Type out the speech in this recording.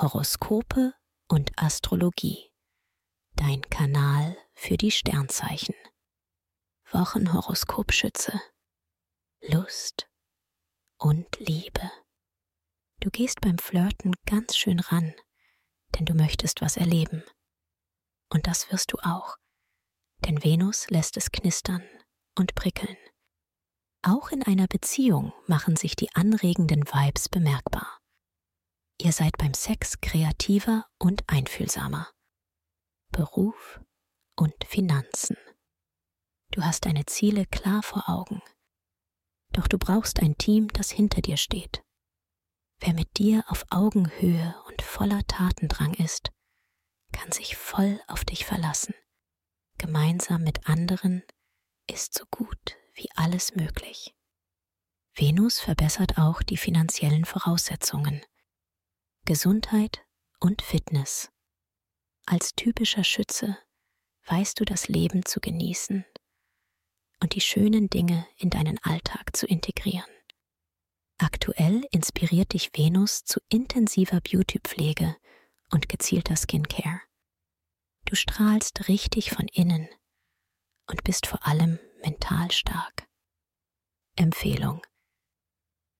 Horoskope und Astrologie. Dein Kanal für die Sternzeichen. Wochenhoroskopschütze. Lust und Liebe. Du gehst beim Flirten ganz schön ran, denn du möchtest was erleben. Und das wirst du auch, denn Venus lässt es knistern und prickeln. Auch in einer Beziehung machen sich die anregenden Vibes bemerkbar. Ihr seid beim Sex kreativer und einfühlsamer. Beruf und Finanzen. Du hast deine Ziele klar vor Augen. Doch du brauchst ein Team, das hinter dir steht. Wer mit dir auf Augenhöhe und voller Tatendrang ist, kann sich voll auf dich verlassen. Gemeinsam mit anderen ist so gut wie alles möglich. Venus verbessert auch die finanziellen Voraussetzungen. Gesundheit und Fitness. Als typischer Schütze weißt du das Leben zu genießen und die schönen Dinge in deinen Alltag zu integrieren. Aktuell inspiriert dich Venus zu intensiver Beautypflege und gezielter Skincare. Du strahlst richtig von innen und bist vor allem mental stark. Empfehlung.